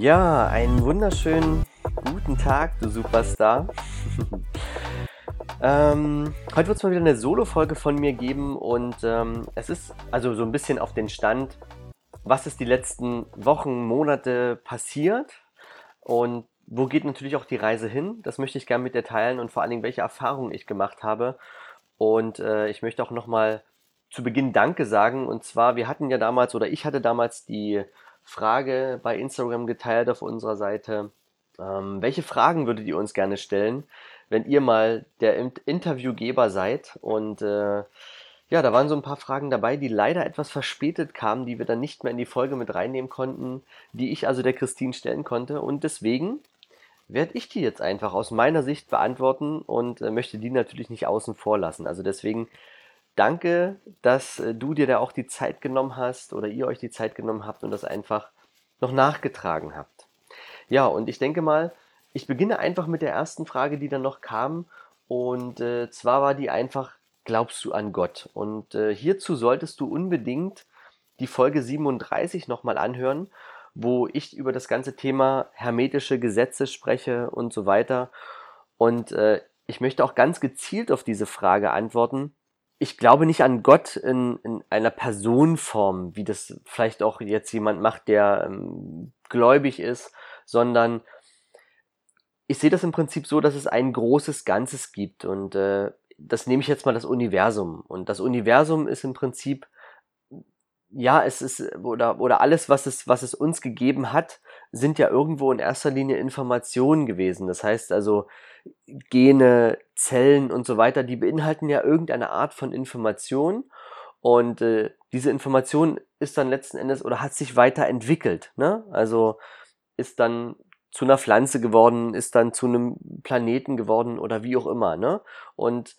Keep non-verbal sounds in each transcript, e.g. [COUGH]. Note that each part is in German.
Ja, einen wunderschönen guten Tag, du Superstar. [LAUGHS] ähm, heute wird es mal wieder eine Solo-Folge von mir geben und ähm, es ist also so ein bisschen auf den Stand was ist die letzten Wochen, Monate passiert und wo geht natürlich auch die Reise hin. Das möchte ich gerne mit dir teilen und vor allen Dingen, welche Erfahrungen ich gemacht habe. Und äh, ich möchte auch nochmal zu Beginn Danke sagen. Und zwar, wir hatten ja damals, oder ich hatte damals die Frage bei Instagram geteilt auf unserer Seite, ähm, welche Fragen würdet ihr uns gerne stellen, wenn ihr mal der Interviewgeber seid? Und äh, ja, da waren so ein paar Fragen dabei, die leider etwas verspätet kamen, die wir dann nicht mehr in die Folge mit reinnehmen konnten, die ich also der Christine stellen konnte. Und deswegen werde ich die jetzt einfach aus meiner Sicht beantworten und äh, möchte die natürlich nicht außen vor lassen. Also deswegen danke, dass äh, du dir da auch die Zeit genommen hast oder ihr euch die Zeit genommen habt und das einfach noch nachgetragen habt. Ja, und ich denke mal, ich beginne einfach mit der ersten Frage, die dann noch kam. Und äh, zwar war die einfach, glaubst du an Gott? Und äh, hierzu solltest du unbedingt die Folge 37 nochmal anhören, wo ich über das ganze Thema hermetische Gesetze spreche und so weiter. Und äh, ich möchte auch ganz gezielt auf diese Frage antworten. Ich glaube nicht an Gott in, in einer Personenform, wie das vielleicht auch jetzt jemand macht, der ähm, gläubig ist, sondern ich sehe das im Prinzip so, dass es ein großes Ganzes gibt und äh, das nehme ich jetzt mal das Universum. Und das Universum ist im Prinzip, ja, es ist, oder, oder alles, was es, was es uns gegeben hat, sind ja irgendwo in erster Linie Informationen gewesen. Das heißt also, Gene, Zellen und so weiter, die beinhalten ja irgendeine Art von Information. Und äh, diese Information ist dann letzten Endes oder hat sich weiterentwickelt. Ne? Also ist dann zu einer Pflanze geworden, ist dann zu einem Planeten geworden oder wie auch immer. Ne? Und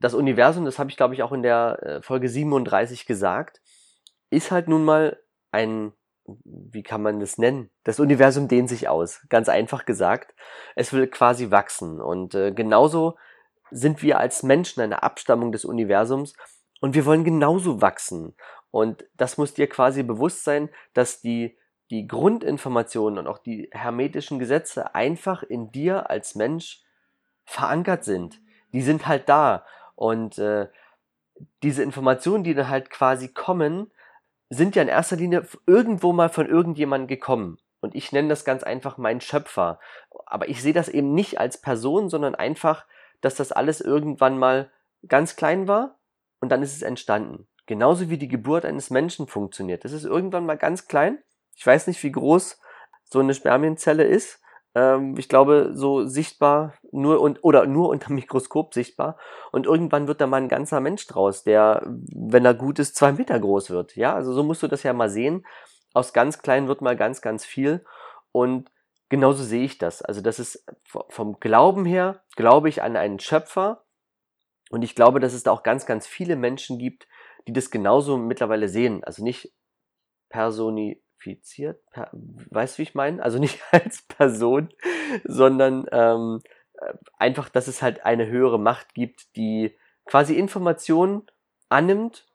das Universum, das habe ich glaube ich auch in der äh, Folge 37 gesagt, ist halt nun mal ein, wie kann man das nennen? Das Universum dehnt sich aus, ganz einfach gesagt. Es will quasi wachsen und äh, genauso sind wir als Menschen eine Abstammung des Universums und wir wollen genauso wachsen. Und das muss dir quasi bewusst sein, dass die die Grundinformationen und auch die hermetischen Gesetze einfach in dir als Mensch verankert sind. Die sind halt da. Und äh, diese Informationen, die dann halt quasi kommen, sind ja in erster Linie irgendwo mal von irgendjemandem gekommen. Und ich nenne das ganz einfach mein Schöpfer. Aber ich sehe das eben nicht als Person, sondern einfach, dass das alles irgendwann mal ganz klein war und dann ist es entstanden. Genauso wie die Geburt eines Menschen funktioniert. Das ist irgendwann mal ganz klein ich weiß nicht, wie groß so eine Spermienzelle ist. Ähm, ich glaube, so sichtbar nur und oder nur unter [LAUGHS] Mikroskop sichtbar. Und irgendwann wird da mal ein ganzer Mensch draus, der, wenn er gut ist, zwei Meter groß wird. Ja, also so musst du das ja mal sehen. Aus ganz klein wird mal ganz, ganz viel. Und genauso sehe ich das. Also das ist vom Glauben her, glaube ich an einen Schöpfer. Und ich glaube, dass es da auch ganz, ganz viele Menschen gibt, die das genauso mittlerweile sehen. Also nicht personi personifiziert, per, weißt du, wie ich meine? Also nicht [LAUGHS] als Person, sondern ähm, äh, einfach, dass es halt eine höhere Macht gibt, die quasi Informationen annimmt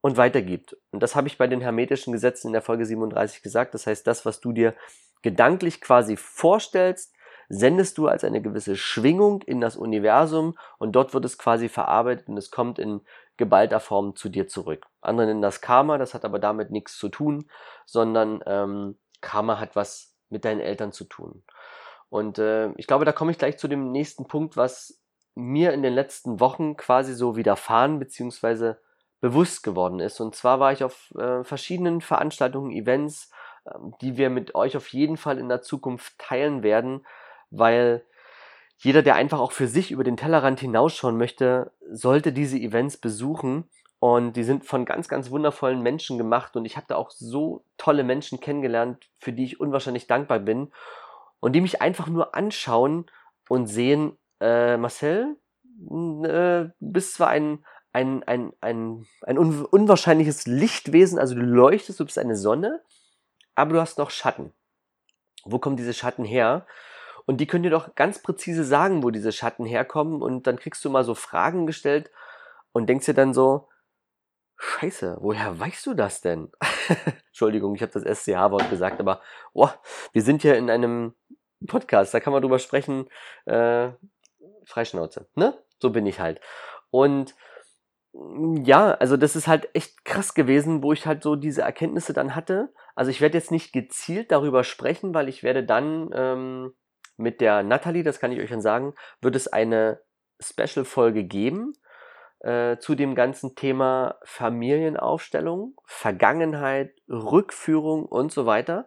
und weitergibt. Und das habe ich bei den hermetischen Gesetzen in der Folge 37 gesagt. Das heißt, das, was du dir gedanklich quasi vorstellst, sendest du als eine gewisse Schwingung in das Universum und dort wird es quasi verarbeitet und es kommt in geballter Form zu dir zurück. Andere nennen das Karma, das hat aber damit nichts zu tun, sondern ähm, Karma hat was mit deinen Eltern zu tun. Und äh, ich glaube, da komme ich gleich zu dem nächsten Punkt, was mir in den letzten Wochen quasi so widerfahren bzw. bewusst geworden ist. Und zwar war ich auf äh, verschiedenen Veranstaltungen, Events, äh, die wir mit euch auf jeden Fall in der Zukunft teilen werden, weil jeder, der einfach auch für sich über den Tellerrand hinausschauen möchte, sollte diese Events besuchen. Und die sind von ganz, ganz wundervollen Menschen gemacht. Und ich habe da auch so tolle Menschen kennengelernt, für die ich unwahrscheinlich dankbar bin. Und die mich einfach nur anschauen und sehen, äh, Marcel, äh, bist zwar ein, ein, ein, ein, ein un unwahrscheinliches Lichtwesen, also du leuchtest, du bist eine Sonne, aber du hast noch Schatten. Wo kommen diese Schatten her? Und die können dir doch ganz präzise sagen, wo diese Schatten herkommen. Und dann kriegst du mal so Fragen gestellt und denkst dir dann so, Scheiße, woher weißt du das denn? [LAUGHS] Entschuldigung, ich habe das SCH-Wort gesagt, aber oh, wir sind ja in einem Podcast, da kann man drüber sprechen. Äh, Freischnauze, ne? So bin ich halt. Und ja, also das ist halt echt krass gewesen, wo ich halt so diese Erkenntnisse dann hatte. Also ich werde jetzt nicht gezielt darüber sprechen, weil ich werde dann ähm, mit der Natalie, das kann ich euch dann sagen, wird es eine Special-Folge geben äh, zu dem ganzen Thema Familienaufstellung, Vergangenheit, Rückführung und so weiter.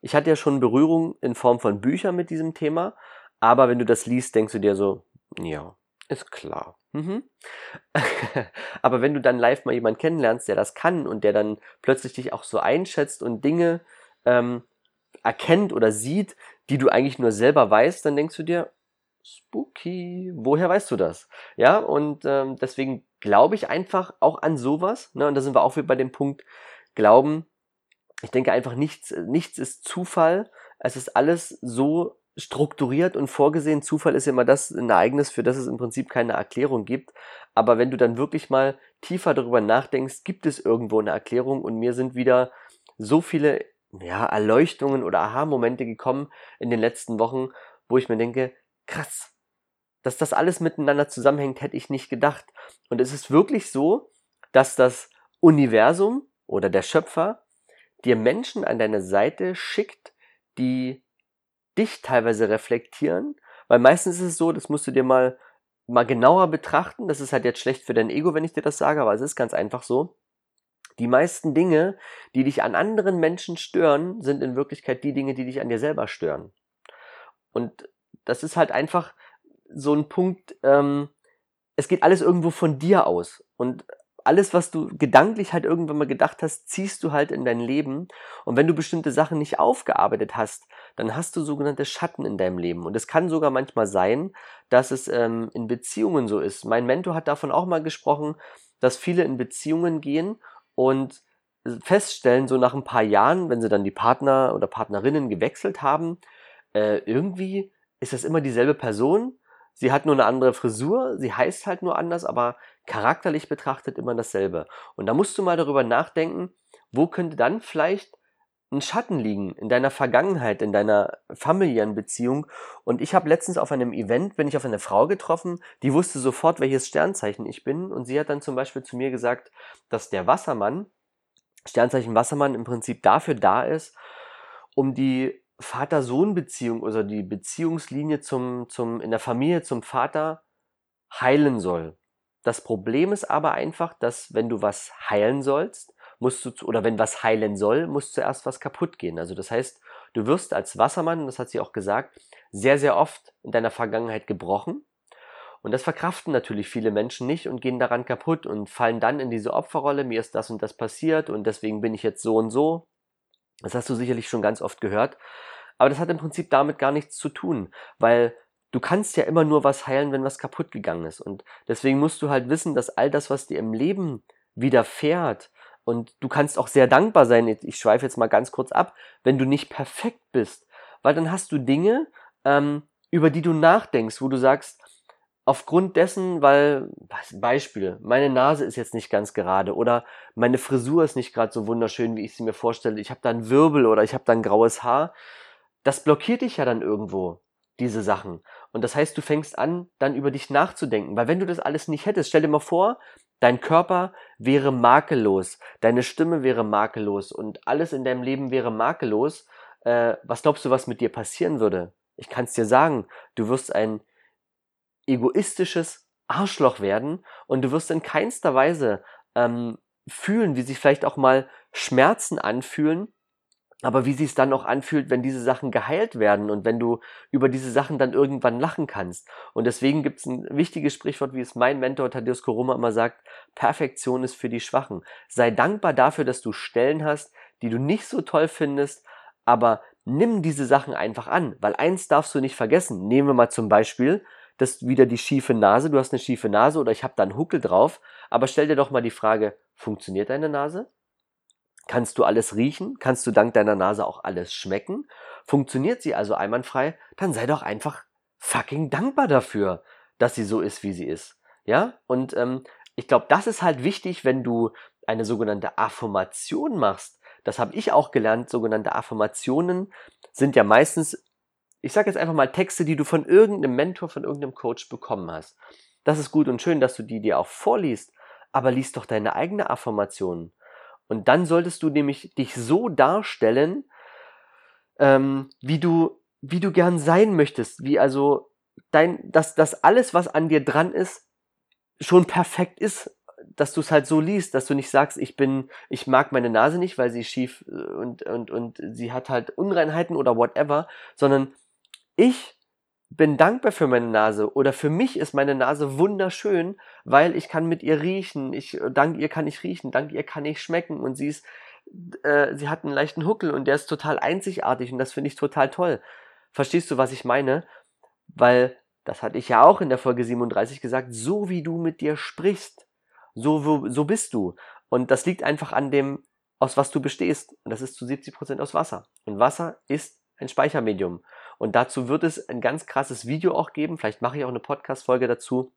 Ich hatte ja schon Berührung in Form von Büchern mit diesem Thema, aber wenn du das liest, denkst du dir so, ja, ist klar. Mhm. [LAUGHS] aber wenn du dann live mal jemanden kennenlernst, der das kann und der dann plötzlich dich auch so einschätzt und Dinge ähm, erkennt oder sieht, die du eigentlich nur selber weißt, dann denkst du dir, spooky, woher weißt du das? Ja, und ähm, deswegen glaube ich einfach auch an sowas. Ne? Und da sind wir auch wieder bei dem Punkt Glauben. Ich denke einfach, nichts, nichts ist Zufall. Es ist alles so strukturiert und vorgesehen. Zufall ist ja immer das ein Ereignis, für das es im Prinzip keine Erklärung gibt. Aber wenn du dann wirklich mal tiefer darüber nachdenkst, gibt es irgendwo eine Erklärung und mir sind wieder so viele ja, Erleuchtungen oder Aha-Momente gekommen in den letzten Wochen, wo ich mir denke, krass, dass das alles miteinander zusammenhängt, hätte ich nicht gedacht. Und es ist wirklich so, dass das Universum oder der Schöpfer dir Menschen an deine Seite schickt, die dich teilweise reflektieren, weil meistens ist es so, das musst du dir mal mal genauer betrachten, das ist halt jetzt schlecht für dein Ego, wenn ich dir das sage, aber es ist ganz einfach so. Die meisten Dinge, die dich an anderen Menschen stören, sind in Wirklichkeit die Dinge, die dich an dir selber stören. Und das ist halt einfach so ein Punkt, ähm, es geht alles irgendwo von dir aus. Und alles, was du gedanklich halt irgendwann mal gedacht hast, ziehst du halt in dein Leben. Und wenn du bestimmte Sachen nicht aufgearbeitet hast, dann hast du sogenannte Schatten in deinem Leben. Und es kann sogar manchmal sein, dass es ähm, in Beziehungen so ist. Mein Mentor hat davon auch mal gesprochen, dass viele in Beziehungen gehen und feststellen, so nach ein paar Jahren, wenn sie dann die Partner oder Partnerinnen gewechselt haben, äh, irgendwie ist das immer dieselbe Person. Sie hat nur eine andere Frisur, sie heißt halt nur anders, aber charakterlich betrachtet immer dasselbe. Und da musst du mal darüber nachdenken, wo könnte dann vielleicht ein Schatten liegen in deiner Vergangenheit, in deiner familiären Beziehung. Und ich habe letztens auf einem Event, bin ich auf eine Frau getroffen, die wusste sofort, welches Sternzeichen ich bin. Und sie hat dann zum Beispiel zu mir gesagt, dass der Wassermann, Sternzeichen Wassermann im Prinzip dafür da ist, um die Vater-Sohn-Beziehung oder die Beziehungslinie zum, zum, in der Familie zum Vater heilen soll. Das Problem ist aber einfach, dass wenn du was heilen sollst, musst du, oder wenn was heilen soll, muss zuerst was kaputt gehen. Also das heißt, du wirst als Wassermann, das hat sie auch gesagt, sehr, sehr oft in deiner Vergangenheit gebrochen. Und das verkraften natürlich viele Menschen nicht und gehen daran kaputt und fallen dann in diese Opferrolle, mir ist das und das passiert und deswegen bin ich jetzt so und so. Das hast du sicherlich schon ganz oft gehört. Aber das hat im Prinzip damit gar nichts zu tun, weil du kannst ja immer nur was heilen, wenn was kaputt gegangen ist. Und deswegen musst du halt wissen, dass all das, was dir im Leben widerfährt, und du kannst auch sehr dankbar sein, ich schweife jetzt mal ganz kurz ab, wenn du nicht perfekt bist, weil dann hast du Dinge, ähm, über die du nachdenkst, wo du sagst, aufgrund dessen, weil, Beispiel, meine Nase ist jetzt nicht ganz gerade oder meine Frisur ist nicht gerade so wunderschön, wie ich sie mir vorstelle, ich habe da einen Wirbel oder ich habe da ein graues Haar, das blockiert dich ja dann irgendwo, diese Sachen. Und das heißt, du fängst an, dann über dich nachzudenken. Weil wenn du das alles nicht hättest, stell dir mal vor, dein Körper wäre makellos, deine Stimme wäre makellos und alles in deinem Leben wäre makellos. Äh, was glaubst du, was mit dir passieren würde? Ich kann es dir sagen, du wirst ein egoistisches Arschloch werden und du wirst in keinster Weise ähm, fühlen, wie sich vielleicht auch mal Schmerzen anfühlen, aber wie sich es dann auch anfühlt, wenn diese Sachen geheilt werden und wenn du über diese Sachen dann irgendwann lachen kannst. Und deswegen gibt es ein wichtiges Sprichwort, wie es mein Mentor Thaddeus Koroma immer sagt, Perfektion ist für die Schwachen. Sei dankbar dafür, dass du Stellen hast, die du nicht so toll findest, aber nimm diese Sachen einfach an, weil eins darfst du nicht vergessen. Nehmen wir mal zum Beispiel, das wieder die schiefe Nase, du hast eine schiefe Nase oder ich habe da einen Huckel drauf, aber stell dir doch mal die Frage, funktioniert deine Nase? Kannst du alles riechen? Kannst du dank deiner Nase auch alles schmecken? Funktioniert sie also einwandfrei? Dann sei doch einfach fucking dankbar dafür, dass sie so ist, wie sie ist. Ja? Und ähm, ich glaube, das ist halt wichtig, wenn du eine sogenannte Affirmation machst. Das habe ich auch gelernt. Sogenannte Affirmationen sind ja meistens, ich sage jetzt einfach mal Texte, die du von irgendeinem Mentor, von irgendeinem Coach bekommen hast. Das ist gut und schön, dass du die dir auch vorliest, aber liest doch deine eigene Affirmation. Und dann solltest du nämlich dich so darstellen, ähm, wie du, wie du gern sein möchtest, wie also dein, dass, dass alles, was an dir dran ist, schon perfekt ist, dass du es halt so liest, dass du nicht sagst, ich bin, ich mag meine Nase nicht, weil sie schief äh, und, und, und sie hat halt Unreinheiten oder whatever, sondern ich bin dankbar für meine Nase oder für mich ist meine Nase wunderschön, weil ich kann mit ihr riechen. Ich, dank ihr kann ich riechen, dank ihr kann ich schmecken und sie ist, äh, sie hat einen leichten Huckel und der ist total einzigartig und das finde ich total toll. Verstehst du, was ich meine? Weil, das hatte ich ja auch in der Folge 37 gesagt, so wie du mit dir sprichst, so, so bist du. Und das liegt einfach an dem, aus was du bestehst. Und das ist zu 70 Prozent aus Wasser. Und Wasser ist ein Speichermedium. Und dazu wird es ein ganz krasses Video auch geben. Vielleicht mache ich auch eine Podcast-Folge dazu.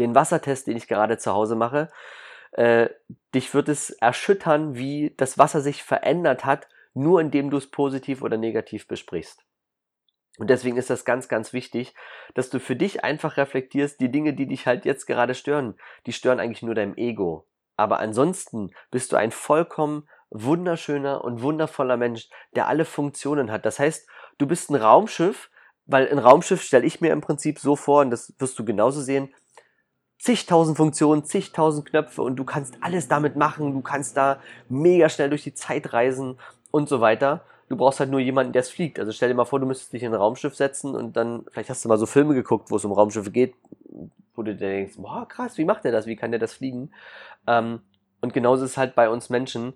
Den Wassertest, den ich gerade zu Hause mache. Äh, dich wird es erschüttern, wie das Wasser sich verändert hat, nur indem du es positiv oder negativ besprichst. Und deswegen ist das ganz, ganz wichtig, dass du für dich einfach reflektierst, die Dinge, die dich halt jetzt gerade stören, die stören eigentlich nur deinem Ego. Aber ansonsten bist du ein vollkommen wunderschöner und wundervoller Mensch, der alle Funktionen hat. Das heißt, du bist ein Raumschiff, weil ein Raumschiff stelle ich mir im Prinzip so vor, und das wirst du genauso sehen, zigtausend Funktionen, zigtausend Knöpfe und du kannst alles damit machen, du kannst da mega schnell durch die Zeit reisen und so weiter. Du brauchst halt nur jemanden, der es fliegt. Also stell dir mal vor, du müsstest dich in ein Raumschiff setzen und dann, vielleicht hast du mal so Filme geguckt, wo es um Raumschiffe geht, wo du dir denkst, boah, krass, wie macht der das? Wie kann der das fliegen? Ähm, und genauso ist es halt bei uns Menschen.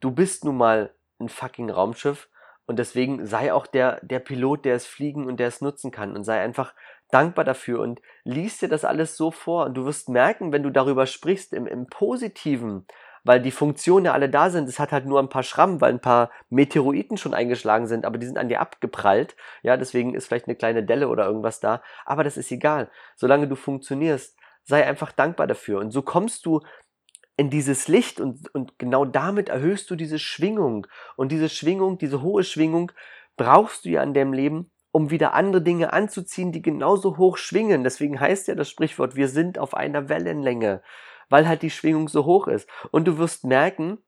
Du bist nun mal ein fucking Raumschiff und deswegen sei auch der, der Pilot, der es fliegen und der es nutzen kann und sei einfach dankbar dafür und liest dir das alles so vor. Und du wirst merken, wenn du darüber sprichst, im, im Positiven, weil die Funktionen ja alle da sind, es hat halt nur ein paar Schrammen, weil ein paar Meteoriten schon eingeschlagen sind, aber die sind an dir abgeprallt, ja, deswegen ist vielleicht eine kleine Delle oder irgendwas da, aber das ist egal, solange du funktionierst, sei einfach dankbar dafür. Und so kommst du in dieses Licht und, und genau damit erhöhst du diese Schwingung. Und diese Schwingung, diese hohe Schwingung brauchst du ja in deinem Leben, um wieder andere Dinge anzuziehen, die genauso hoch schwingen. Deswegen heißt ja das Sprichwort, wir sind auf einer Wellenlänge, weil halt die Schwingung so hoch ist. Und du wirst merken,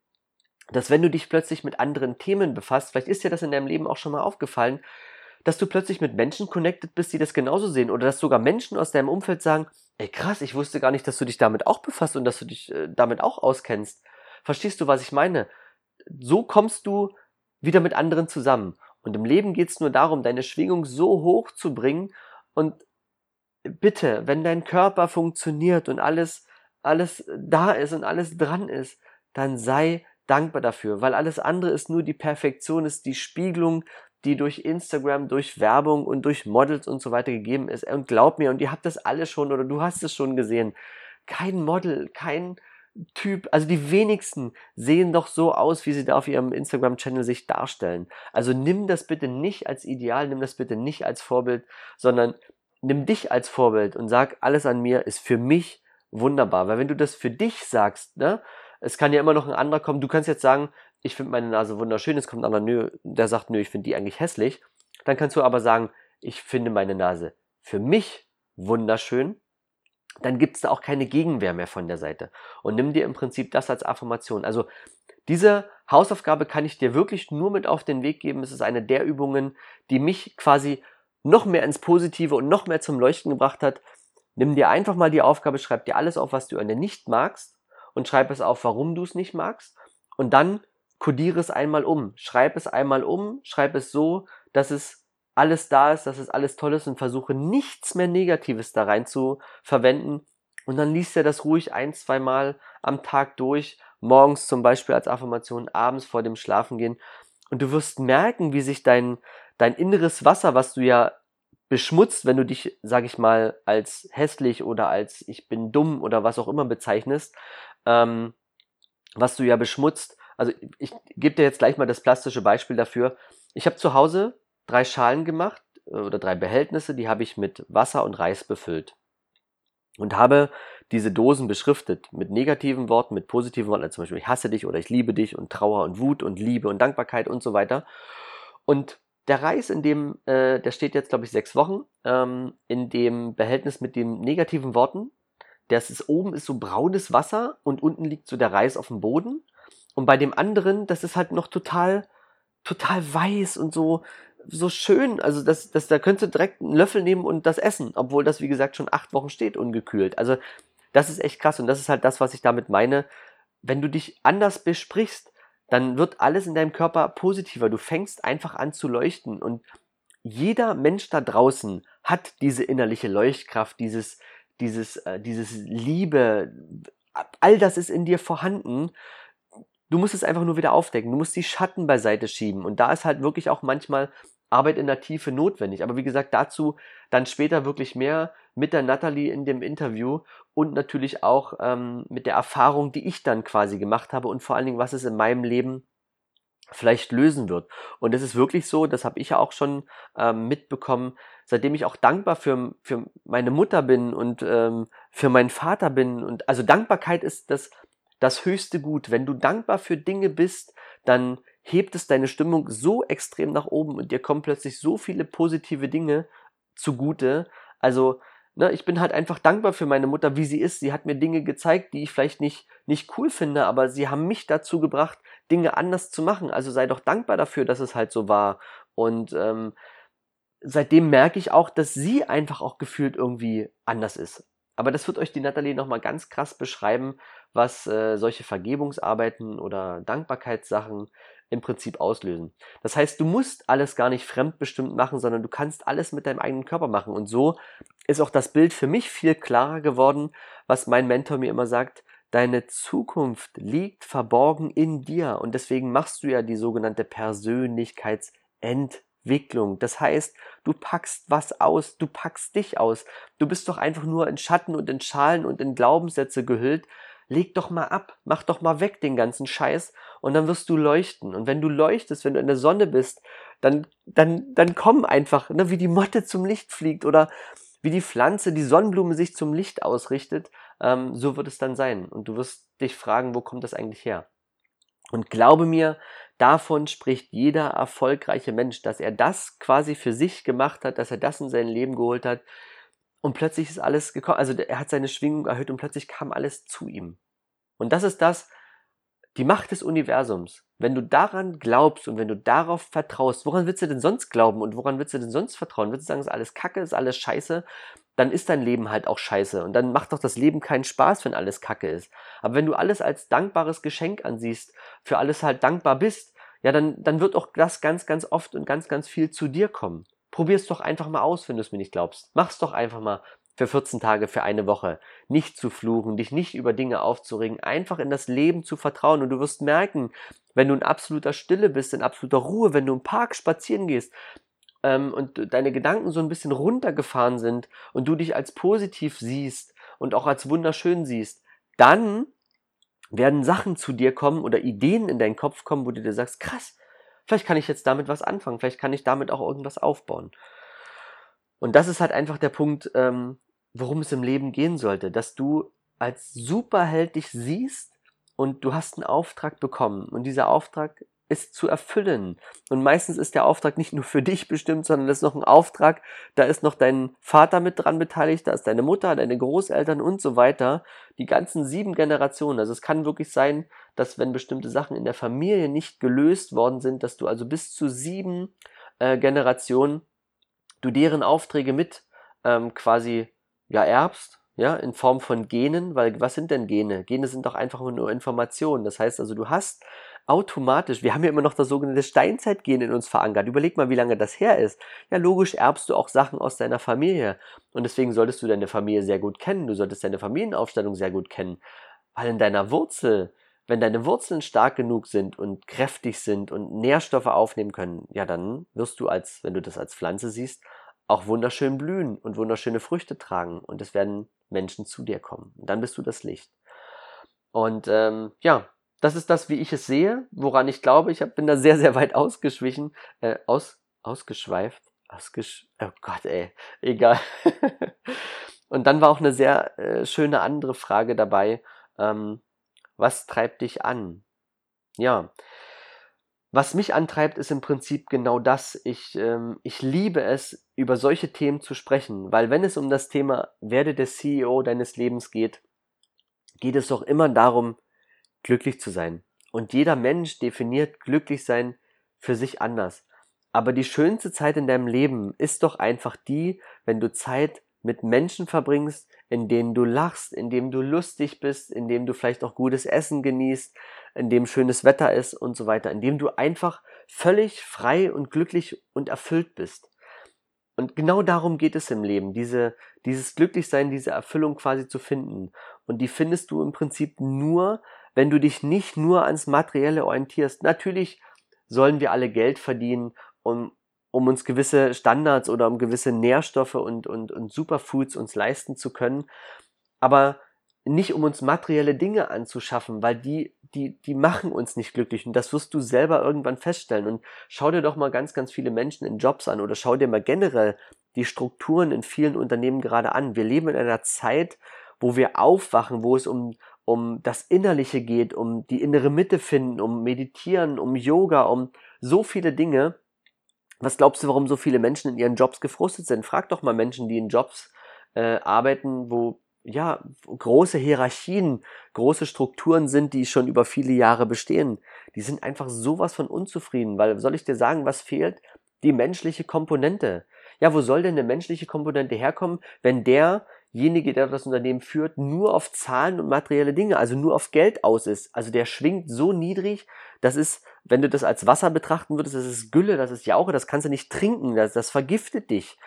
dass wenn du dich plötzlich mit anderen Themen befasst, vielleicht ist dir das in deinem Leben auch schon mal aufgefallen, dass du plötzlich mit Menschen connected bist, die das genauso sehen oder dass sogar Menschen aus deinem Umfeld sagen, ey krass, ich wusste gar nicht, dass du dich damit auch befasst und dass du dich äh, damit auch auskennst. Verstehst du, was ich meine? So kommst du wieder mit anderen zusammen. Und im Leben geht es nur darum, deine Schwingung so hoch zu bringen und bitte, wenn dein Körper funktioniert und alles, alles da ist und alles dran ist, dann sei dankbar dafür, weil alles andere ist nur die Perfektion, ist die Spiegelung die durch Instagram, durch Werbung und durch Models und so weiter gegeben ist. Und glaub mir, und ihr habt das alle schon oder du hast es schon gesehen, kein Model, kein Typ, also die wenigsten sehen doch so aus, wie sie da auf ihrem Instagram-Channel sich darstellen. Also nimm das bitte nicht als Ideal, nimm das bitte nicht als Vorbild, sondern nimm dich als Vorbild und sag, alles an mir ist für mich wunderbar. Weil wenn du das für dich sagst, ne, es kann ja immer noch ein anderer kommen. Du kannst jetzt sagen, ich finde meine Nase wunderschön, es kommt ein anderer, nö, der sagt, nö, ich finde die eigentlich hässlich. Dann kannst du aber sagen, ich finde meine Nase für mich wunderschön. Dann gibt es da auch keine Gegenwehr mehr von der Seite. Und nimm dir im Prinzip das als Affirmation. Also diese Hausaufgabe kann ich dir wirklich nur mit auf den Weg geben. Es ist eine der Übungen, die mich quasi noch mehr ins Positive und noch mehr zum Leuchten gebracht hat. Nimm dir einfach mal die Aufgabe, schreib dir alles auf, was du an dir nicht magst und schreib es auf, warum du es nicht magst. Und dann kodiere es einmal um, schreib es einmal um, schreib es so, dass es alles da ist, dass es alles toll ist und versuche nichts mehr Negatives da rein zu verwenden. Und dann liest er das ruhig ein, zwei Mal am Tag durch, morgens zum Beispiel als Affirmation, abends vor dem Schlafengehen. Und du wirst merken, wie sich dein, dein inneres Wasser, was du ja beschmutzt, wenn du dich, sag ich mal, als hässlich oder als ich bin dumm oder was auch immer bezeichnest, ähm, was du ja beschmutzt. Also ich gebe dir jetzt gleich mal das plastische Beispiel dafür. Ich habe zu Hause drei Schalen gemacht äh, oder drei Behältnisse, die habe ich mit Wasser und Reis befüllt. Und habe diese Dosen beschriftet mit negativen Worten, mit positiven Worten, also zum Beispiel ich hasse dich oder ich liebe dich und Trauer und Wut und Liebe und Dankbarkeit und so weiter. Und der Reis, in dem, äh, der steht jetzt, glaube ich, sechs Wochen, ähm, in dem Behältnis mit den negativen Worten. Das ist oben ist so braunes Wasser und unten liegt so der Reis auf dem Boden. Und bei dem anderen, das ist halt noch total, total weiß und so, so schön. Also das, das, da könntest du direkt einen Löffel nehmen und das essen, obwohl das, wie gesagt, schon acht Wochen steht, ungekühlt. Also das ist echt krass und das ist halt das, was ich damit meine. Wenn du dich anders besprichst, dann wird alles in deinem Körper positiver. Du fängst einfach an zu leuchten und jeder Mensch da draußen hat diese innerliche Leuchtkraft, dieses, dieses, äh, dieses Liebe. All das ist in dir vorhanden. Du musst es einfach nur wieder aufdecken. Du musst die Schatten beiseite schieben. Und da ist halt wirklich auch manchmal Arbeit in der Tiefe notwendig. Aber wie gesagt, dazu dann später wirklich mehr mit der Natalie in dem Interview und natürlich auch ähm, mit der Erfahrung, die ich dann quasi gemacht habe und vor allen Dingen, was es in meinem Leben vielleicht lösen wird. Und es ist wirklich so, das habe ich ja auch schon ähm, mitbekommen, seitdem ich auch dankbar für, für meine Mutter bin und ähm, für meinen Vater bin. Und also Dankbarkeit ist das, das höchste Gut. Wenn du dankbar für Dinge bist, dann hebt es deine Stimmung so extrem nach oben und dir kommen plötzlich so viele positive Dinge zugute. Also ne, ich bin halt einfach dankbar für meine Mutter, wie sie ist. Sie hat mir Dinge gezeigt, die ich vielleicht nicht, nicht cool finde, aber sie haben mich dazu gebracht, Dinge anders zu machen. Also sei doch dankbar dafür, dass es halt so war. Und ähm, seitdem merke ich auch, dass sie einfach auch gefühlt irgendwie anders ist. Aber das wird euch die Nathalie nochmal ganz krass beschreiben, was äh, solche Vergebungsarbeiten oder Dankbarkeitssachen im Prinzip auslösen. Das heißt, du musst alles gar nicht fremdbestimmt machen, sondern du kannst alles mit deinem eigenen Körper machen. Und so ist auch das Bild für mich viel klarer geworden, was mein Mentor mir immer sagt. Deine Zukunft liegt verborgen in dir und deswegen machst du ja die sogenannte Persönlichkeitsentwicklung. Das heißt, du packst was aus, du packst dich aus. Du bist doch einfach nur in Schatten und in Schalen und in Glaubenssätze gehüllt, leg doch mal ab, mach doch mal weg den ganzen Scheiß und dann wirst du leuchten. Und wenn du leuchtest, wenn du in der Sonne bist, dann, dann, dann komm einfach, ne, wie die Motte zum Licht fliegt oder wie die Pflanze, die Sonnenblume sich zum Licht ausrichtet, ähm, so wird es dann sein. Und du wirst dich fragen, wo kommt das eigentlich her? Und glaube mir, davon spricht jeder erfolgreiche Mensch, dass er das quasi für sich gemacht hat, dass er das in sein Leben geholt hat, und plötzlich ist alles gekommen, also er hat seine Schwingung erhöht und plötzlich kam alles zu ihm. Und das ist das, die Macht des Universums. Wenn du daran glaubst und wenn du darauf vertraust, woran willst du denn sonst glauben und woran willst du denn sonst vertrauen? Willst du sagen, ist alles Kacke, ist alles Scheiße? Dann ist dein Leben halt auch scheiße. Und dann macht doch das Leben keinen Spaß, wenn alles Kacke ist. Aber wenn du alles als dankbares Geschenk ansiehst, für alles halt dankbar bist, ja, dann, dann wird auch das ganz, ganz oft und ganz, ganz viel zu dir kommen. Probier's doch einfach mal aus, wenn du es mir nicht glaubst. Mach's doch einfach mal für 14 Tage, für eine Woche. Nicht zu fluchen, dich nicht über Dinge aufzuregen, einfach in das Leben zu vertrauen. Und du wirst merken, wenn du in absoluter Stille bist, in absoluter Ruhe, wenn du im Park spazieren gehst ähm, und deine Gedanken so ein bisschen runtergefahren sind und du dich als positiv siehst und auch als wunderschön siehst, dann werden Sachen zu dir kommen oder Ideen in deinen Kopf kommen, wo du dir sagst, krass, Vielleicht kann ich jetzt damit was anfangen, vielleicht kann ich damit auch irgendwas aufbauen. Und das ist halt einfach der Punkt, ähm, worum es im Leben gehen sollte, dass du als Superheld dich siehst und du hast einen Auftrag bekommen und dieser Auftrag ist zu erfüllen. Und meistens ist der Auftrag nicht nur für dich bestimmt, sondern das ist noch ein Auftrag, da ist noch dein Vater mit dran beteiligt, da ist deine Mutter, deine Großeltern und so weiter. Die ganzen sieben Generationen. Also es kann wirklich sein, dass wenn bestimmte Sachen in der Familie nicht gelöst worden sind, dass du also bis zu sieben äh, Generationen du deren Aufträge mit ähm, quasi ja erbst ja, in Form von Genen, weil was sind denn Gene? Gene sind doch einfach nur Informationen. Das heißt also, du hast automatisch. Wir haben ja immer noch das sogenannte Steinzeitgehen in uns verankert. Überleg mal, wie lange das her ist. Ja, logisch erbst du auch Sachen aus deiner Familie. Und deswegen solltest du deine Familie sehr gut kennen. Du solltest deine Familienaufstellung sehr gut kennen. Weil in deiner Wurzel, wenn deine Wurzeln stark genug sind und kräftig sind und Nährstoffe aufnehmen können, ja, dann wirst du als, wenn du das als Pflanze siehst, auch wunderschön blühen und wunderschöne Früchte tragen. Und es werden Menschen zu dir kommen. Und dann bist du das Licht. Und ähm, ja, das ist das, wie ich es sehe, woran ich glaube. Ich bin da sehr, sehr weit ausgeschwichen, äh, aus, ausgeschweift. Ausgesch oh Gott, ey, egal. [LAUGHS] Und dann war auch eine sehr äh, schöne andere Frage dabei. Ähm, was treibt dich an? Ja, was mich antreibt, ist im Prinzip genau das. Ich, ähm, ich liebe es, über solche Themen zu sprechen, weil wenn es um das Thema werde der CEO deines Lebens geht, geht es doch immer darum, glücklich zu sein. Und jeder Mensch definiert glücklich sein für sich anders. Aber die schönste Zeit in deinem Leben ist doch einfach die, wenn du Zeit mit Menschen verbringst, in denen du lachst, in dem du lustig bist, in dem du vielleicht auch gutes Essen genießt, in dem schönes Wetter ist und so weiter, in dem du einfach völlig frei und glücklich und erfüllt bist. Und genau darum geht es im Leben, diese, dieses Glücklichsein, diese Erfüllung quasi zu finden. Und die findest du im Prinzip nur, wenn du dich nicht nur ans Materielle orientierst. Natürlich sollen wir alle Geld verdienen, um, um uns gewisse Standards oder um gewisse Nährstoffe und, und, und Superfoods uns leisten zu können, aber nicht um uns materielle Dinge anzuschaffen, weil die, die, die machen uns nicht glücklich und das wirst du selber irgendwann feststellen. Und schau dir doch mal ganz, ganz viele Menschen in Jobs an oder schau dir mal generell die Strukturen in vielen Unternehmen gerade an. Wir leben in einer Zeit, wo wir aufwachen, wo es um, um das Innerliche geht, um die innere Mitte finden, um Meditieren, um Yoga, um so viele Dinge. Was glaubst du, warum so viele Menschen in ihren Jobs gefrustet sind? Frag doch mal Menschen, die in Jobs äh, arbeiten, wo ja große Hierarchien, große Strukturen sind, die schon über viele Jahre bestehen. Die sind einfach sowas von unzufrieden, weil soll ich dir sagen, was fehlt? Die menschliche Komponente. Ja, wo soll denn eine menschliche Komponente herkommen, wenn der derjenige, der das Unternehmen führt, nur auf Zahlen und materielle Dinge, also nur auf Geld aus ist. Also der schwingt so niedrig, das ist, wenn du das als Wasser betrachten würdest, das ist Gülle, das ist Jauche, das kannst du nicht trinken, das, das vergiftet dich.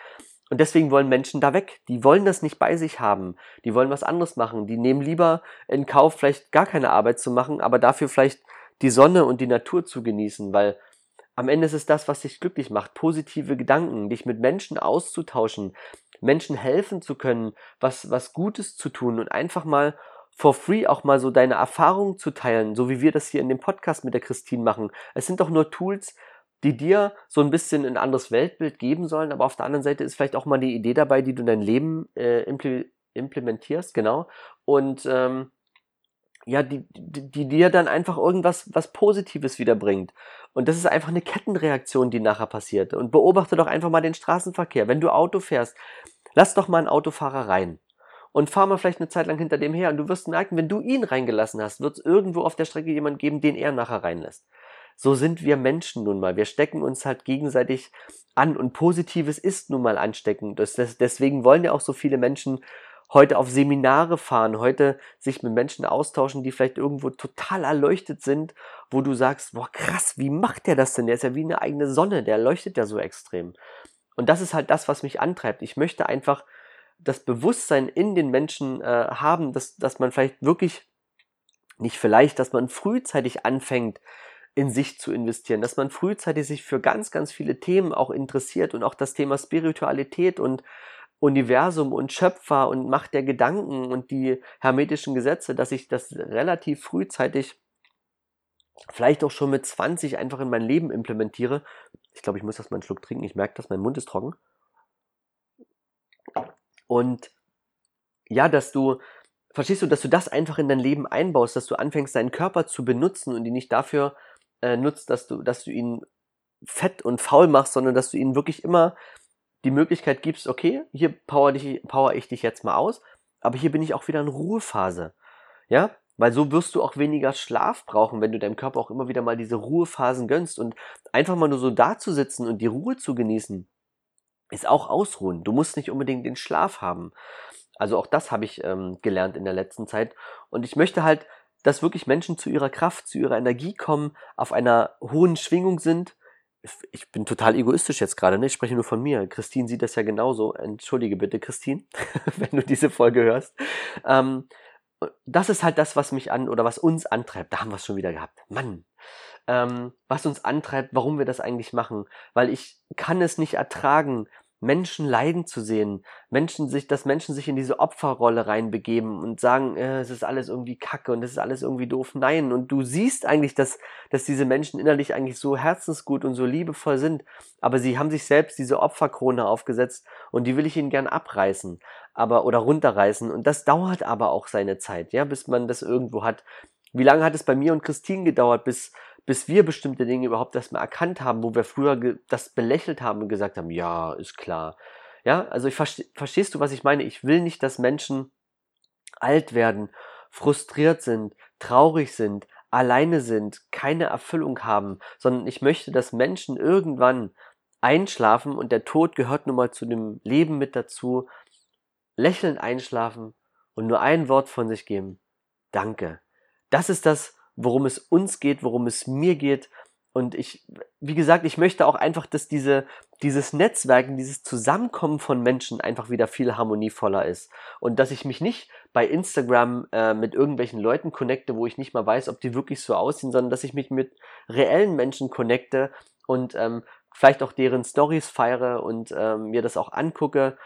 Und deswegen wollen Menschen da weg. Die wollen das nicht bei sich haben. Die wollen was anderes machen. Die nehmen lieber in Kauf, vielleicht gar keine Arbeit zu machen, aber dafür vielleicht die Sonne und die Natur zu genießen, weil am Ende ist es das, was dich glücklich macht. Positive Gedanken, dich mit Menschen auszutauschen, Menschen helfen zu können, was, was Gutes zu tun und einfach mal for free auch mal so deine Erfahrungen zu teilen, so wie wir das hier in dem Podcast mit der Christine machen. Es sind doch nur Tools, die dir so ein bisschen ein anderes Weltbild geben sollen, aber auf der anderen Seite ist vielleicht auch mal eine Idee dabei, die du in dein Leben äh, implementierst, genau. Und ähm, ja, die, die, die dir dann einfach irgendwas was Positives wiederbringt. Und das ist einfach eine Kettenreaktion, die nachher passiert. Und beobachte doch einfach mal den Straßenverkehr. Wenn du Auto fährst, lass doch mal einen Autofahrer rein. Und fahr mal vielleicht eine Zeit lang hinter dem her und du wirst merken, wenn du ihn reingelassen hast, wird es irgendwo auf der Strecke jemand geben, den er nachher reinlässt. So sind wir Menschen nun mal. Wir stecken uns halt gegenseitig an und Positives ist nun mal ansteckend. Deswegen wollen ja auch so viele Menschen heute auf Seminare fahren, heute sich mit Menschen austauschen, die vielleicht irgendwo total erleuchtet sind, wo du sagst, boah krass, wie macht der das denn? Der ist ja wie eine eigene Sonne, der leuchtet ja so extrem. Und das ist halt das, was mich antreibt. Ich möchte einfach das Bewusstsein in den Menschen äh, haben, dass, dass man vielleicht wirklich, nicht vielleicht, dass man frühzeitig anfängt, in sich zu investieren, dass man frühzeitig sich für ganz, ganz viele Themen auch interessiert und auch das Thema Spiritualität und Universum und Schöpfer und Macht der Gedanken und die hermetischen Gesetze, dass ich das relativ frühzeitig, vielleicht auch schon mit 20 einfach in mein Leben implementiere. Ich glaube, ich muss das mal einen Schluck trinken. Ich merke, dass mein Mund ist trocken. Und ja, dass du, verstehst du, dass du das einfach in dein Leben einbaust, dass du anfängst, deinen Körper zu benutzen und ihn nicht dafür äh, nutzt, dass du, dass du ihn fett und faul machst, sondern dass du ihn wirklich immer die Möglichkeit gibst, okay, hier power, dich, power ich dich jetzt mal aus, aber hier bin ich auch wieder in Ruhephase. Ja, weil so wirst du auch weniger Schlaf brauchen, wenn du deinem Körper auch immer wieder mal diese Ruhephasen gönnst und einfach mal nur so da zu sitzen und die Ruhe zu genießen, ist auch ausruhen. Du musst nicht unbedingt den Schlaf haben. Also auch das habe ich ähm, gelernt in der letzten Zeit. Und ich möchte halt dass wirklich Menschen zu ihrer Kraft, zu ihrer Energie kommen, auf einer hohen Schwingung sind. Ich bin total egoistisch jetzt gerade, ne? Ich spreche nur von mir. Christine sieht das ja genauso. Entschuldige bitte, Christine, [LAUGHS] wenn du diese Folge hörst. Ähm, das ist halt das, was mich an oder was uns antreibt. Da haben wir es schon wieder gehabt. Mann. Ähm, was uns antreibt, warum wir das eigentlich machen. Weil ich kann es nicht ertragen, Menschen leiden zu sehen, Menschen sich, dass Menschen sich in diese Opferrolle reinbegeben und sagen, äh, es ist alles irgendwie Kacke und es ist alles irgendwie doof. Nein, und du siehst eigentlich, dass, dass diese Menschen innerlich eigentlich so herzensgut und so liebevoll sind, aber sie haben sich selbst diese Opferkrone aufgesetzt und die will ich ihnen gern abreißen, aber oder runterreißen und das dauert aber auch seine Zeit, ja, bis man das irgendwo hat. Wie lange hat es bei mir und Christine gedauert, bis bis wir bestimmte Dinge überhaupt erstmal erkannt haben, wo wir früher das belächelt haben und gesagt haben, ja, ist klar. Ja, also ich verste verstehst du, was ich meine? Ich will nicht, dass Menschen alt werden, frustriert sind, traurig sind, alleine sind, keine Erfüllung haben, sondern ich möchte, dass Menschen irgendwann einschlafen und der Tod gehört nun mal zu dem Leben mit dazu, lächelnd einschlafen und nur ein Wort von sich geben. Danke. Das ist das, worum es uns geht, worum es mir geht. Und ich, wie gesagt, ich möchte auch einfach, dass diese, dieses Netzwerken, dieses Zusammenkommen von Menschen einfach wieder viel harmonievoller ist. Und dass ich mich nicht bei Instagram äh, mit irgendwelchen Leuten connecte, wo ich nicht mal weiß, ob die wirklich so aussehen, sondern dass ich mich mit reellen Menschen connecte und ähm, vielleicht auch deren Stories feiere und ähm, mir das auch angucke.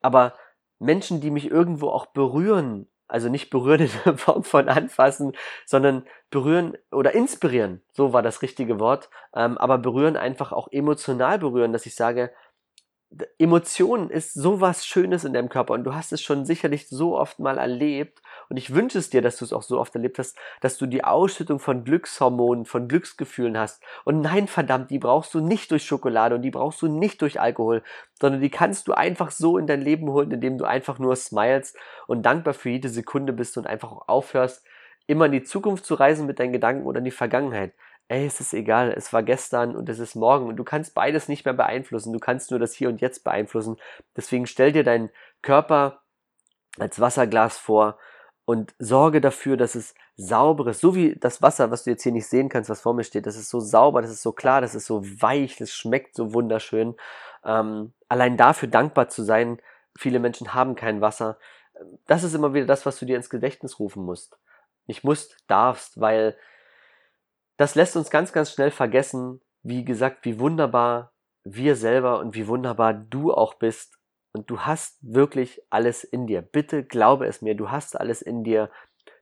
Aber Menschen, die mich irgendwo auch berühren also nicht berühren in der Form von anfassen, sondern berühren oder inspirieren. So war das richtige Wort. Ähm, aber berühren einfach auch emotional berühren, dass ich sage, Emotionen ist so was Schönes in deinem Körper und du hast es schon sicherlich so oft mal erlebt und ich wünsche es dir, dass du es auch so oft erlebt hast, dass du die Ausschüttung von Glückshormonen, von Glücksgefühlen hast. Und nein, verdammt, die brauchst du nicht durch Schokolade und die brauchst du nicht durch Alkohol, sondern die kannst du einfach so in dein Leben holen, indem du einfach nur smiles und dankbar für jede Sekunde bist und einfach auch aufhörst, immer in die Zukunft zu reisen mit deinen Gedanken oder in die Vergangenheit ey, es ist egal, es war gestern und es ist morgen und du kannst beides nicht mehr beeinflussen, du kannst nur das Hier und Jetzt beeinflussen. Deswegen stell dir deinen Körper als Wasserglas vor und sorge dafür, dass es sauber ist. So wie das Wasser, was du jetzt hier nicht sehen kannst, was vor mir steht, das ist so sauber, das ist so klar, das ist so weich, das schmeckt so wunderschön. Ähm, allein dafür dankbar zu sein, viele Menschen haben kein Wasser. Das ist immer wieder das, was du dir ins Gedächtnis rufen musst. Nicht musst, darfst, weil das lässt uns ganz, ganz schnell vergessen, wie gesagt, wie wunderbar wir selber und wie wunderbar du auch bist. Und du hast wirklich alles in dir. Bitte glaube es mir, du hast alles in dir.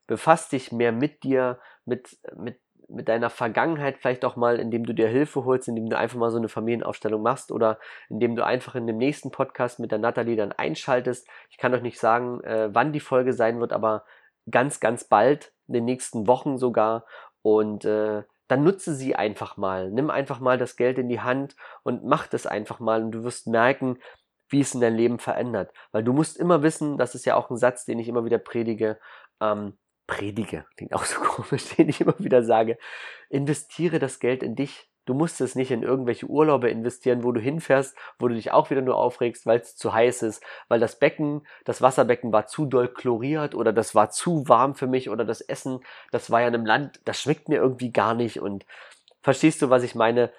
Befass dich mehr mit dir, mit, mit, mit deiner Vergangenheit vielleicht auch mal, indem du dir Hilfe holst, indem du einfach mal so eine Familienaufstellung machst oder indem du einfach in dem nächsten Podcast mit der Natalie dann einschaltest. Ich kann euch nicht sagen, äh, wann die Folge sein wird, aber ganz, ganz bald, in den nächsten Wochen sogar. Und äh, dann nutze sie einfach mal. Nimm einfach mal das Geld in die Hand und mach das einfach mal und du wirst merken, wie es in dein Leben verändert. Weil du musst immer wissen, das ist ja auch ein Satz, den ich immer wieder predige, ähm, predige, klingt auch so [LAUGHS] komisch, den ich immer wieder sage, investiere das Geld in dich. Du musst es nicht in irgendwelche Urlaube investieren, wo du hinfährst, wo du dich auch wieder nur aufregst, weil es zu heiß ist, weil das Becken, das Wasserbecken war zu doll chloriert oder das war zu warm für mich oder das Essen, das war ja in einem Land, das schmeckt mir irgendwie gar nicht und verstehst du, was ich meine?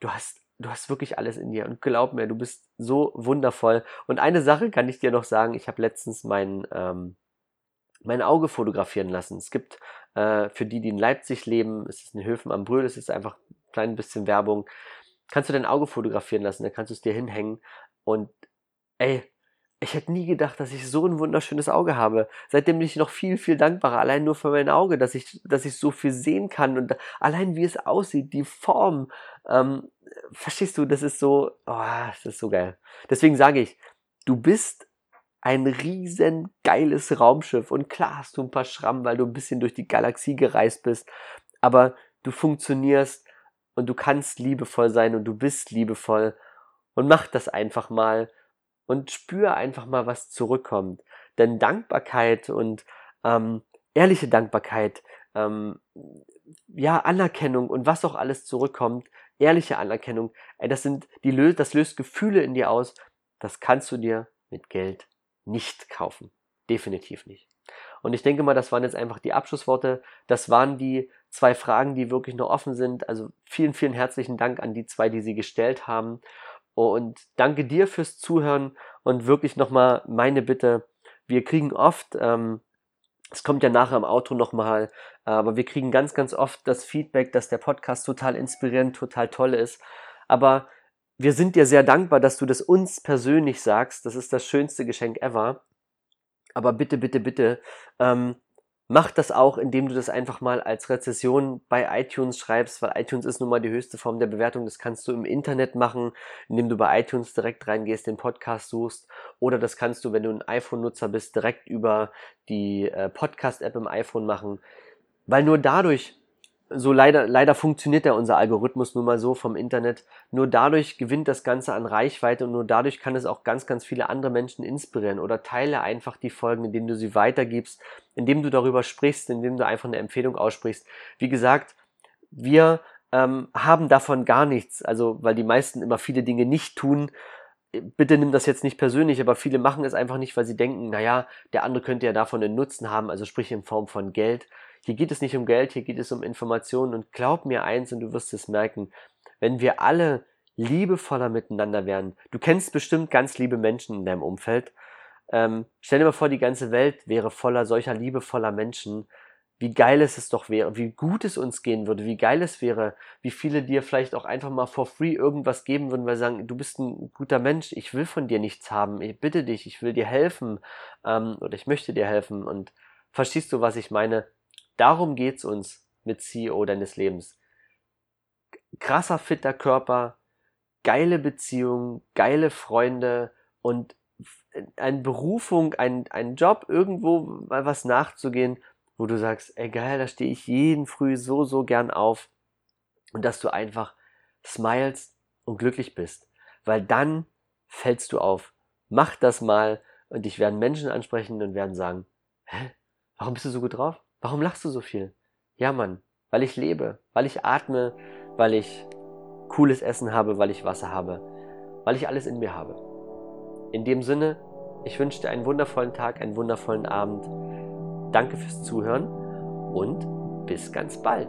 Du hast du hast wirklich alles in dir und glaub mir, du bist so wundervoll. Und eine Sache kann ich dir noch sagen, ich habe letztens mein, ähm, mein Auge fotografieren lassen. Es gibt äh, für die, die in Leipzig leben, es ist in Höfen am Brühl, es ist einfach klein bisschen Werbung. Kannst du dein Auge fotografieren lassen, dann kannst du es dir hinhängen. Und ey, ich hätte nie gedacht, dass ich so ein wunderschönes Auge habe. Seitdem bin ich noch viel, viel dankbarer. Allein nur für mein Auge, dass ich, dass ich so viel sehen kann und allein wie es aussieht, die Form. Ähm, verstehst du, das ist so, oh, das ist so geil. Deswegen sage ich, du bist ein riesen geiles Raumschiff und klar hast du ein paar Schrammen, weil du ein bisschen durch die Galaxie gereist bist, aber du funktionierst und du kannst liebevoll sein und du bist liebevoll und mach das einfach mal und spür einfach mal, was zurückkommt. Denn Dankbarkeit und ähm, ehrliche Dankbarkeit, ähm, ja, Anerkennung und was auch alles zurückkommt, ehrliche Anerkennung, ey, das sind, die löst, das löst Gefühle in dir aus, das kannst du dir mit Geld nicht kaufen. Definitiv nicht. Und ich denke mal, das waren jetzt einfach die Abschlussworte. Das waren die zwei Fragen, die wirklich noch offen sind. Also vielen, vielen herzlichen Dank an die zwei, die sie gestellt haben. Und danke dir fürs Zuhören und wirklich nochmal meine Bitte. Wir kriegen oft, ähm, es kommt ja nachher im Auto nochmal, aber wir kriegen ganz, ganz oft das Feedback, dass der Podcast total inspirierend, total toll ist. Aber wir sind dir sehr dankbar, dass du das uns persönlich sagst. Das ist das schönste Geschenk ever. Aber bitte, bitte, bitte, ähm, mach das auch, indem du das einfach mal als Rezession bei iTunes schreibst, weil iTunes ist nun mal die höchste Form der Bewertung. Das kannst du im Internet machen, indem du bei iTunes direkt reingehst, den Podcast suchst. Oder das kannst du, wenn du ein iPhone-Nutzer bist, direkt über die äh, Podcast-App im iPhone machen. Weil nur dadurch so leider, leider funktioniert ja unser Algorithmus nun mal so vom Internet. Nur dadurch gewinnt das Ganze an Reichweite und nur dadurch kann es auch ganz, ganz viele andere Menschen inspirieren oder teile einfach die Folgen, indem du sie weitergibst, indem du darüber sprichst, indem du einfach eine Empfehlung aussprichst. Wie gesagt, wir ähm, haben davon gar nichts, also weil die meisten immer viele Dinge nicht tun. Bitte nimm das jetzt nicht persönlich, aber viele machen es einfach nicht, weil sie denken, naja, der andere könnte ja davon einen Nutzen haben, also sprich in Form von Geld. Hier geht es nicht um Geld, hier geht es um Informationen. Und glaub mir eins und du wirst es merken, wenn wir alle liebevoller miteinander wären, du kennst bestimmt ganz liebe Menschen in deinem Umfeld, ähm, stell dir mal vor, die ganze Welt wäre voller solcher liebevoller Menschen, wie geil es doch wäre, wie gut es uns gehen würde, wie geil es wäre, wie viele dir vielleicht auch einfach mal for free irgendwas geben würden, weil sie sagen, du bist ein guter Mensch, ich will von dir nichts haben, ich bitte dich, ich will dir helfen ähm, oder ich möchte dir helfen. Und verstehst du, was ich meine? Darum geht's uns mit CEO deines Lebens. Krasser, fitter Körper, geile Beziehungen, geile Freunde und eine Berufung, ein, ein Job, irgendwo mal was nachzugehen, wo du sagst, ey geil, da stehe ich jeden Früh so, so gern auf. Und dass du einfach smilest und glücklich bist. Weil dann fällst du auf. Mach das mal und dich werden Menschen ansprechen und werden sagen, hä, warum bist du so gut drauf? Warum lachst du so viel? Ja, Mann, weil ich lebe, weil ich atme, weil ich cooles Essen habe, weil ich Wasser habe, weil ich alles in mir habe. In dem Sinne, ich wünsche dir einen wundervollen Tag, einen wundervollen Abend. Danke fürs Zuhören und bis ganz bald.